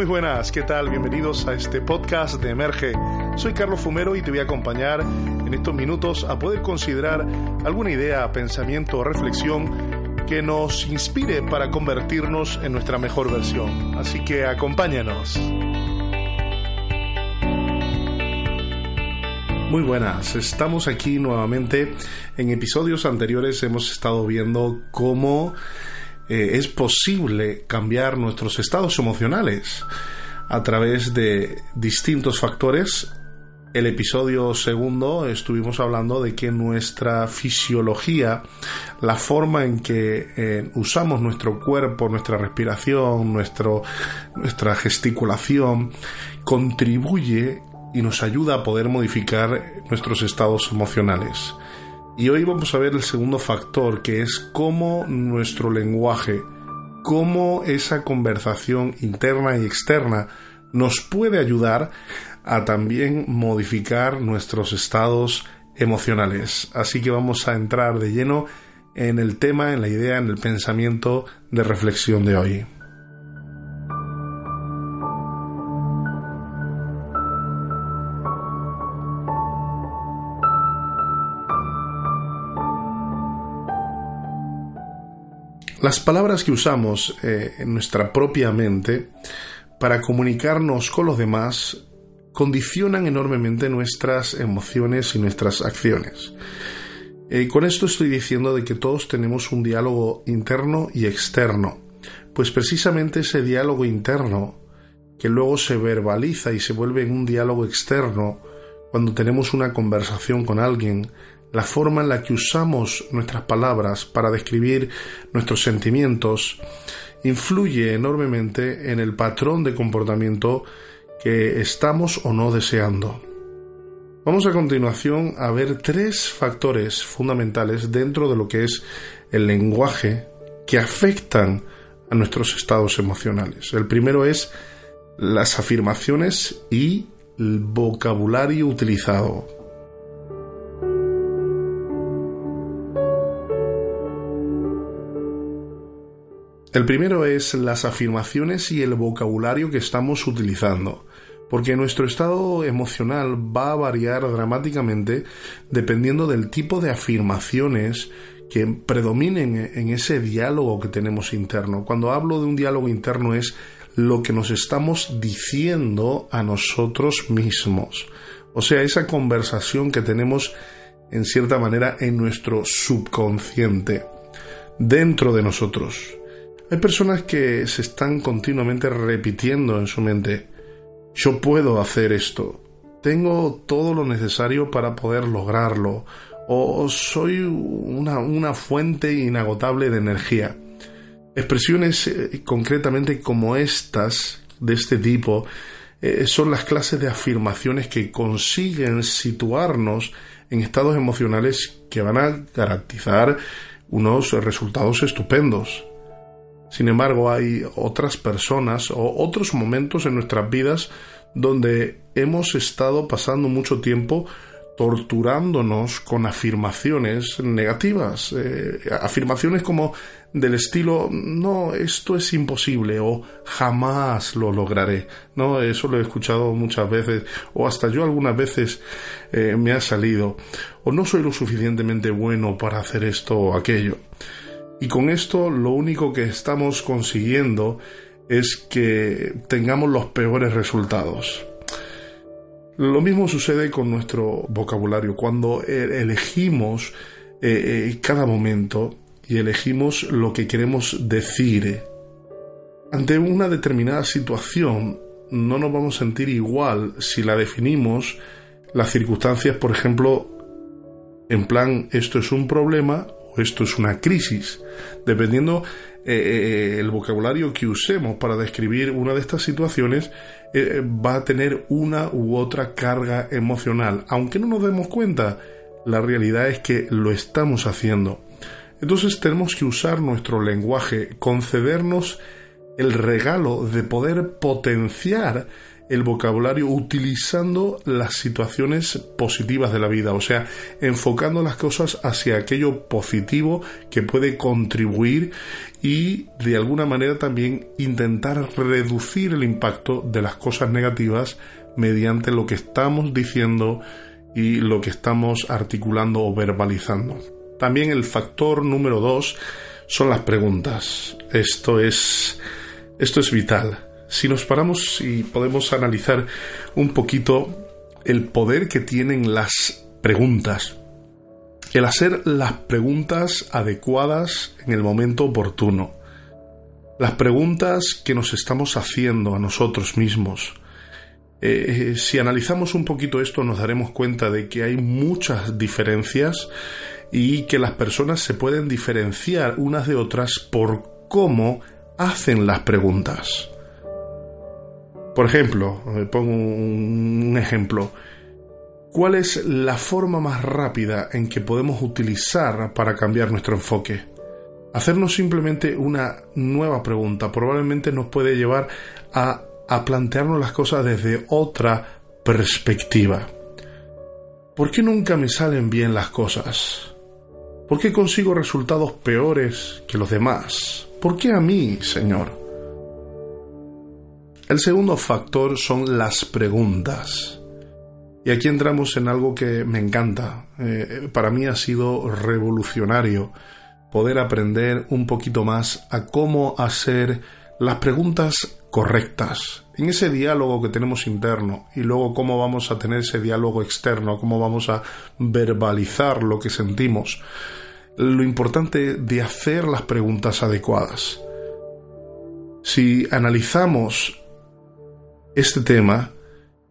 Muy buenas, ¿qué tal? Bienvenidos a este podcast de Emerge. Soy Carlos Fumero y te voy a acompañar en estos minutos a poder considerar alguna idea, pensamiento o reflexión que nos inspire para convertirnos en nuestra mejor versión. Así que acompáñanos. Muy buenas, estamos aquí nuevamente. En episodios anteriores hemos estado viendo cómo eh, es posible cambiar nuestros estados emocionales a través de distintos factores. El episodio segundo estuvimos hablando de que nuestra fisiología, la forma en que eh, usamos nuestro cuerpo, nuestra respiración, nuestro, nuestra gesticulación, contribuye y nos ayuda a poder modificar nuestros estados emocionales. Y hoy vamos a ver el segundo factor, que es cómo nuestro lenguaje, cómo esa conversación interna y externa nos puede ayudar a también modificar nuestros estados emocionales. Así que vamos a entrar de lleno en el tema, en la idea, en el pensamiento de reflexión de hoy. Las palabras que usamos eh, en nuestra propia mente para comunicarnos con los demás condicionan enormemente nuestras emociones y nuestras acciones. Eh, con esto estoy diciendo de que todos tenemos un diálogo interno y externo, pues precisamente ese diálogo interno, que luego se verbaliza y se vuelve en un diálogo externo, cuando tenemos una conversación con alguien, la forma en la que usamos nuestras palabras para describir nuestros sentimientos influye enormemente en el patrón de comportamiento que estamos o no deseando. Vamos a continuación a ver tres factores fundamentales dentro de lo que es el lenguaje que afectan a nuestros estados emocionales. El primero es las afirmaciones y el vocabulario utilizado. El primero es las afirmaciones y el vocabulario que estamos utilizando, porque nuestro estado emocional va a variar dramáticamente dependiendo del tipo de afirmaciones que predominen en ese diálogo que tenemos interno. Cuando hablo de un diálogo interno es lo que nos estamos diciendo a nosotros mismos. O sea, esa conversación que tenemos en cierta manera en nuestro subconsciente, dentro de nosotros. Hay personas que se están continuamente repitiendo en su mente, yo puedo hacer esto, tengo todo lo necesario para poder lograrlo, o soy una, fuente inagotable de energía. Expresiones eh, concretamente como estas, de este tipo, eh, son las clases de afirmaciones que consiguen situarnos en estados emocionales que van a garantizar unos resultados estupendos. Sin embargo, hay otras personas o otros momentos en nuestras vidas donde hemos estado pasando mucho tiempo torturándonos con afirmaciones negativas, eh, afirmaciones como del estilo no, esto es imposible o jamás lo lograré, no, eso lo he escuchado muchas veces o hasta yo algunas veces eh, me ha salido o no soy lo suficientemente bueno para hacer esto o aquello. Y con esto lo único que estamos consiguiendo es que tengamos los peores resultados. Lo mismo sucede con nuestro vocabulario. Cuando e-, elegimos eh, eh, cada momento y elegimos lo que queremos decir, ante una determinada situación no nos vamos a sentir igual si la definimos las circunstancias, por ejemplo, en plan esto es un problema esto es una crisis. Dependiendo eh, eh, el vocabulario que usemos para describir una de estas situaciones, eh, va a tener una u otra carga emocional. Aunque no nos demos cuenta, la realidad es que lo estamos haciendo. Entonces tenemos que usar nuestro lenguaje, concedernos el regalo de poder potenciar el vocabulario utilizando las situaciones positivas de la vida, o sea, enfocando las cosas hacia aquello positivo que puede contribuir y de alguna manera también intentar reducir el impacto de las cosas negativas mediante lo que estamos diciendo y lo que estamos articulando o verbalizando. También el factor número dos son las preguntas. Esto es, esto es vital si nos paramos y podemos analizar un poquito el poder que tienen las preguntas, el hacer las preguntas adecuadas en el momento oportuno, las preguntas que nos estamos haciendo a nosotros mismos. Eh, si analizamos un poquito esto nos daremos cuenta de que hay muchas diferencias y que las personas se pueden diferenciar unas de otras por cómo hacen las preguntas. Por ejemplo, pongo un ejemplo. ¿Cuál es la forma más rápida en que podemos utilizar para cambiar nuestro enfoque? Hacernos simplemente una nueva pregunta probablemente nos puede llevar a, a plantearnos las cosas desde otra perspectiva. ¿Por qué nunca me salen bien las cosas? ¿Por qué consigo resultados peores que los demás? ¿Por qué a mí, Señor? El segundo factor son las preguntas. Y aquí entramos en algo que me encanta. Eh, para mí ha sido revolucionario poder aprender un poquito más a cómo hacer las preguntas correctas. En ese diálogo que tenemos interno y luego cómo vamos a tener ese diálogo externo, cómo vamos a verbalizar lo que sentimos. Lo importante de hacer las preguntas adecuadas. Si analizamos este tema,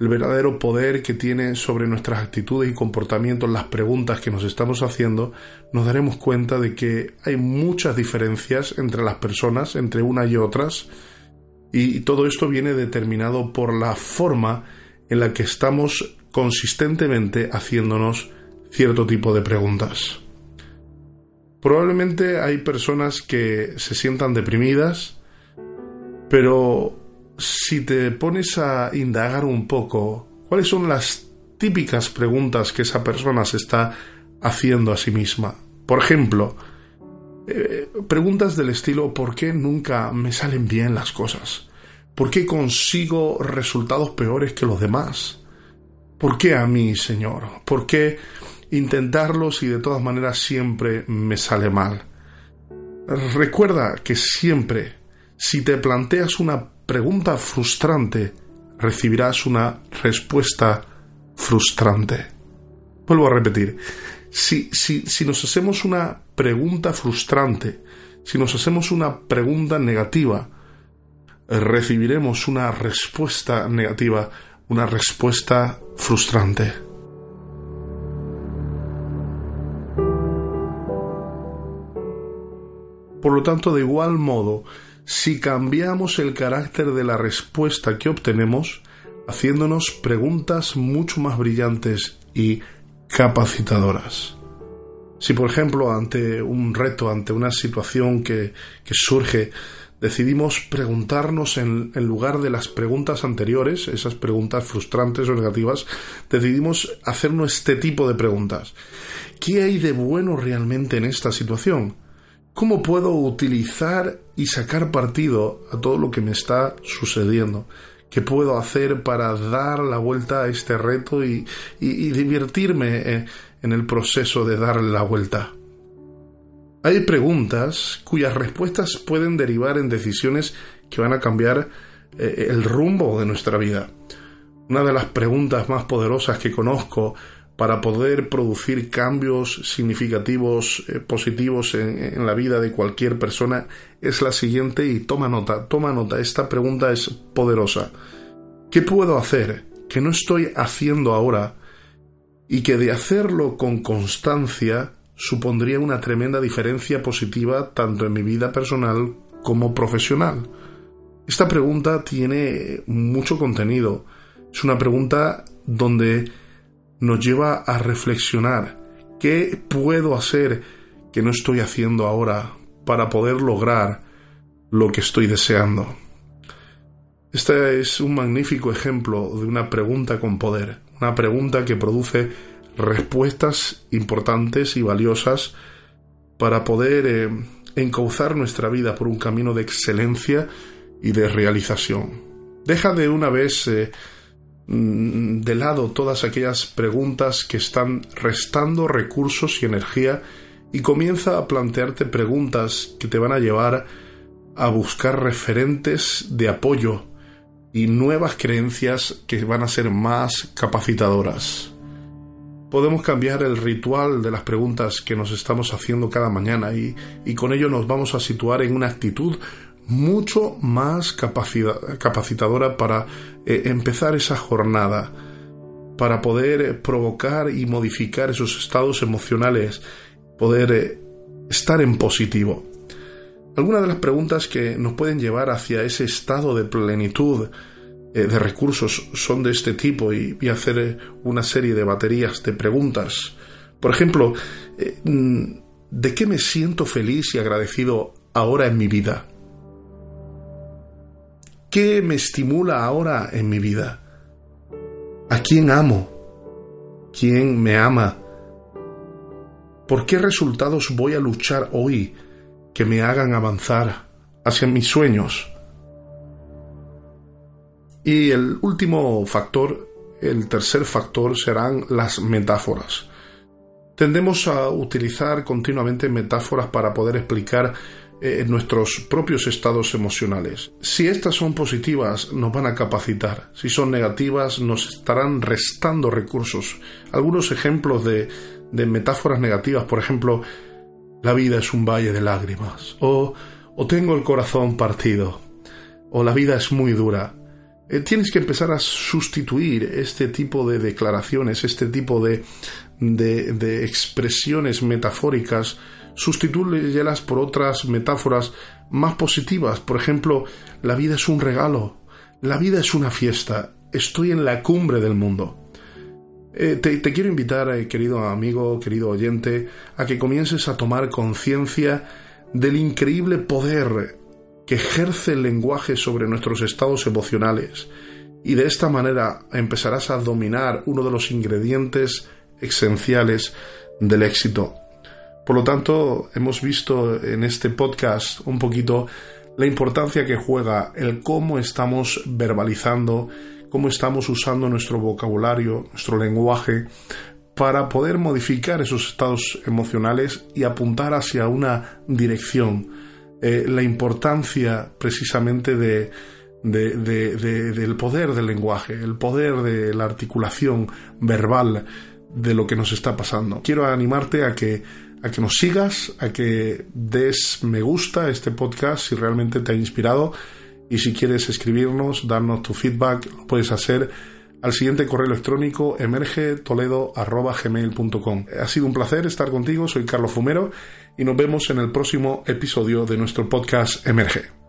el verdadero poder que tiene sobre nuestras actitudes y comportamientos, las preguntas que nos estamos haciendo, nos daremos cuenta de que hay muchas diferencias entre las personas, entre unas y otras, y todo esto viene determinado por la forma en la que estamos consistentemente haciéndonos cierto tipo de preguntas. Probablemente hay personas que se sientan deprimidas, pero si te pones a indagar un poco, ¿cuáles son las típicas preguntas que esa persona se está haciendo a sí misma? Por ejemplo, eh, preguntas del estilo ¿por qué nunca me salen bien las cosas? ¿Por qué consigo resultados peores que los demás? ¿Por qué a mí, Señor? ¿Por qué intentarlos y de todas maneras siempre me sale mal? Recuerda que siempre, si te planteas una pregunta frustrante, recibirás una respuesta frustrante. Vuelvo a repetir, si, si nos hacemos una pregunta frustrante, si nos hacemos una pregunta negativa, recibiremos una respuesta negativa, una respuesta frustrante. Por lo tanto, de igual modo, si cambiamos el carácter de la respuesta que obtenemos, haciéndonos preguntas mucho más brillantes y capacitadoras. Si, por ejemplo, ante un reto, ante una situación que, surge, decidimos preguntarnos en, en, lugar de las preguntas anteriores, esas preguntas frustrantes o negativas, decidimos hacernos este tipo de preguntas. ¿Qué hay de bueno realmente en esta situación? ¿Cómo puedo utilizar y sacar partido a todo lo que me está sucediendo? ¿Qué puedo hacer para dar la vuelta a este reto y, divertirme en, el proceso de darle la vuelta? Hay preguntas cuyas respuestas pueden derivar en decisiones que van a cambiar eh, el rumbo de nuestra vida. Una de las preguntas más poderosas que conozco para poder producir cambios significativos, eh, positivos en, la vida de cualquier persona es la siguiente y toma nota, toma nota, esta pregunta es poderosa. ¿Qué puedo hacer que no estoy haciendo ahora y que de hacerlo con constancia supondría una tremenda diferencia positiva tanto en mi vida personal como profesional? Esta pregunta tiene mucho contenido. Es una pregunta donde nos lleva a reflexionar qué puedo hacer que no estoy haciendo ahora para poder lograr lo que estoy deseando. Este es un magnífico ejemplo de una pregunta con poder, una pregunta que produce respuestas importantes y valiosas para poder eh, encauzar nuestra vida por un camino de excelencia y de realización. Deja de una vez eh, de lado todas aquellas preguntas que están restando recursos y energía y comienza a plantearte preguntas que te van a llevar a buscar referentes de apoyo y nuevas creencias que van a ser más capacitadoras. Podemos cambiar el ritual de las preguntas que nos estamos haciendo cada mañana y, con ello nos vamos a situar en una actitud mucho más capacitadora para eh, empezar esa jornada, para poder eh, provocar y modificar esos estados emocionales, poder eh, estar en positivo. Algunas de las preguntas que nos pueden llevar hacia ese estado de plenitud, de recursos son de este tipo y, voy a hacer una serie de baterías de preguntas. Por ejemplo, mm, ¿de qué me siento feliz y agradecido ahora en mi vida? ¿Qué me estimula ahora en mi vida? ¿A quién amo? ¿Quién me ama? ¿Por qué resultados voy a luchar hoy que me hagan avanzar hacia mis sueños? Y el último factor, el tercer factor, serán las metáforas. Tendemos a utilizar continuamente metáforas para poder explicar eh, nuestros propios estados emocionales. Si estas son positivas, nos van a capacitar. Si son negativas, nos estarán restando recursos. Algunos ejemplos de, de metáforas negativas, por ejemplo, la vida es un valle de lágrimas, o, o tengo el corazón partido, o la vida es muy dura. Eh, tienes que empezar a sustituir este tipo de declaraciones, este tipo de, de, expresiones metafóricas, sustituirlas por otras metáforas más positivas. Por ejemplo, la vida es un regalo, la vida es una fiesta, estoy en la cumbre del mundo. Eh, te, quiero invitar, eh, querido amigo, querido oyente, a que comiences a tomar conciencia del increíble poder que ejerce el lenguaje sobre nuestros estados emocionales y de esta manera empezarás a dominar uno de los ingredientes esenciales del éxito. Por lo tanto, hemos visto en este podcast un poquito la importancia que juega el cómo estamos verbalizando, cómo estamos usando nuestro vocabulario, nuestro lenguaje, para poder modificar esos estados emocionales y apuntar hacia una dirección eh, la importancia precisamente de, del poder del lenguaje, el poder de la articulación verbal de lo que nos está pasando. Quiero animarte a que, a que nos sigas, a que des me gusta este podcast si realmente te ha inspirado y si quieres escribirnos, darnos tu feedback, lo puedes hacer al siguiente correo electrónico emergetoledo.gmail.com. Ha sido un placer estar contigo, soy Carlos Fumero y nos vemos en el próximo episodio de nuestro podcast Emerge.